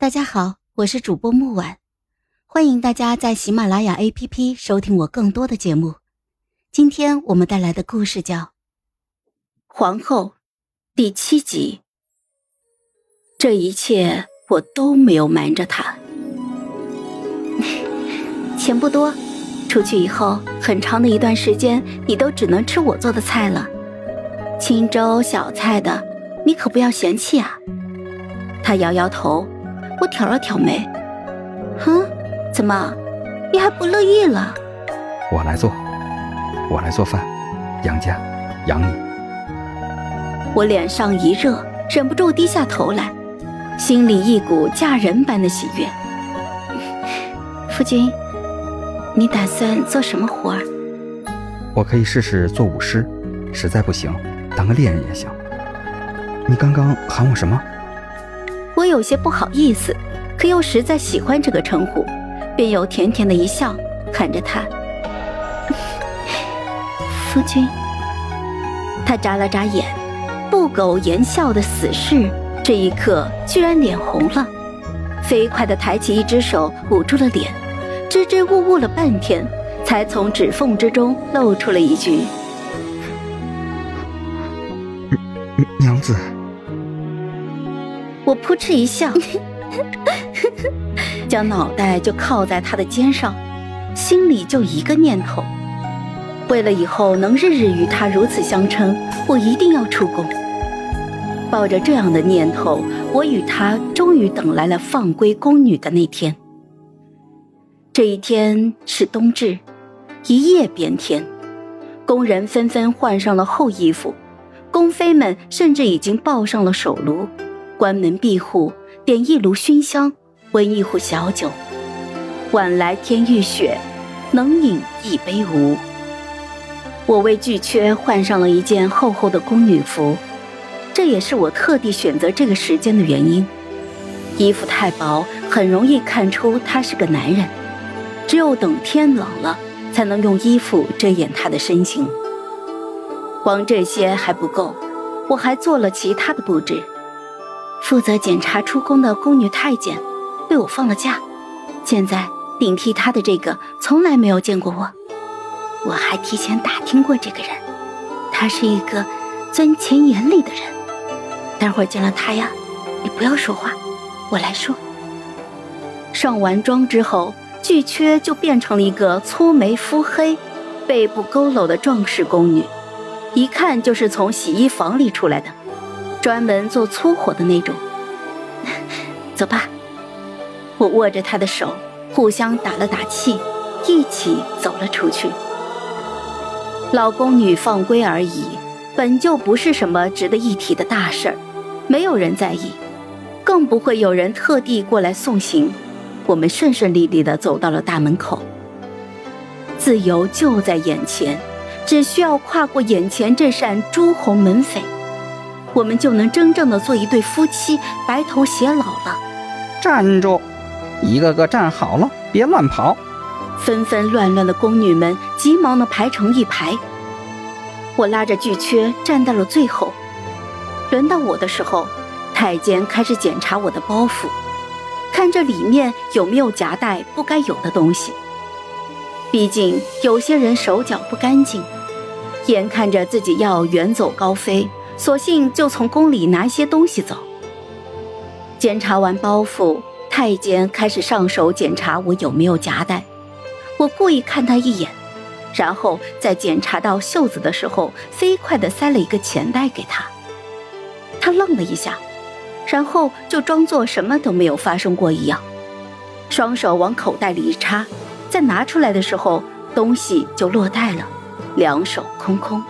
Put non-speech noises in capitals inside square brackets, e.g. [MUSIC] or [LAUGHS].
大家好，我是主播木婉，欢迎大家在喜马拉雅 APP 收听我更多的节目。今天我们带来的故事叫《皇后》第七集。这一切我都没有瞒着他，[LAUGHS] 钱不多，出去以后很长的一段时间，你都只能吃我做的菜了，清粥小菜的，你可不要嫌弃啊。他摇摇头。我挑了挑眉，哼，怎么，你还不乐意了？我来做，我来做饭，养家，养你。我脸上一热，忍不住低下头来，心里一股嫁人般的喜悦。[LAUGHS] 夫君，你打算做什么活儿？我可以试试做舞狮，实在不行，当个猎人也行。你刚刚喊我什么？我有些不好意思，可又实在喜欢这个称呼，便又甜甜的一笑，喊着他：“ [LAUGHS] 夫君。”他眨了眨眼，不苟言笑的死士，这一刻居然脸红了，飞快的抬起一只手捂住了脸，支支吾吾了半天，才从指缝之中露出了一句：“娘子。”我扑哧一笑，[LAUGHS] 将脑袋就靠在他的肩上，心里就一个念头：为了以后能日日与他如此相称，我一定要出宫。抱着这样的念头，我与他终于等来了放归宫女的那天。这一天是冬至，一夜变天，宫人纷纷换上了厚衣服，宫妃们甚至已经抱上了手炉。关门闭户，点一炉熏香，温一壶小酒。晚来天欲雪，能饮一杯无？我为巨缺换上了一件厚厚的宫女服，这也是我特地选择这个时间的原因。衣服太薄，很容易看出他是个男人。只有等天冷了，才能用衣服遮掩他的身形。光这些还不够，我还做了其他的布置。负责检查出宫的宫女太监被我放了假，现在顶替他的这个从来没有见过我，我还提前打听过这个人，他是一个钻钱眼里的人。待会儿见了他呀，你不要说话，我来说。上完妆之后，巨缺就变成了一个粗眉肤黑、背部佝偻的壮实宫女，一看就是从洗衣房里出来的。专门做粗活的那种。[LAUGHS] 走吧，我握着他的手，互相打了打气，一起走了出去。老宫女放归而已，本就不是什么值得一提的大事儿，没有人在意，更不会有人特地过来送行。我们顺顺利利地走到了大门口，自由就在眼前，只需要跨过眼前这扇朱红门扉。我们就能真正的做一对夫妻，白头偕老了。站住！一个个站好了，别乱跑。纷纷乱乱的宫女们急忙的排成一排。我拉着巨阙站到了最后。轮到我的时候，太监开始检查我的包袱，看这里面有没有夹带不该有的东西。毕竟有些人手脚不干净，眼看着自己要远走高飞。索性就从宫里拿一些东西走。检查完包袱，太监开始上手检查我有没有夹带。我故意看他一眼，然后在检查到袖子的时候，飞快地塞了一个钱袋给他。他愣了一下，然后就装作什么都没有发生过一样，双手往口袋里一插，再拿出来的时候，东西就落袋了，两手空空。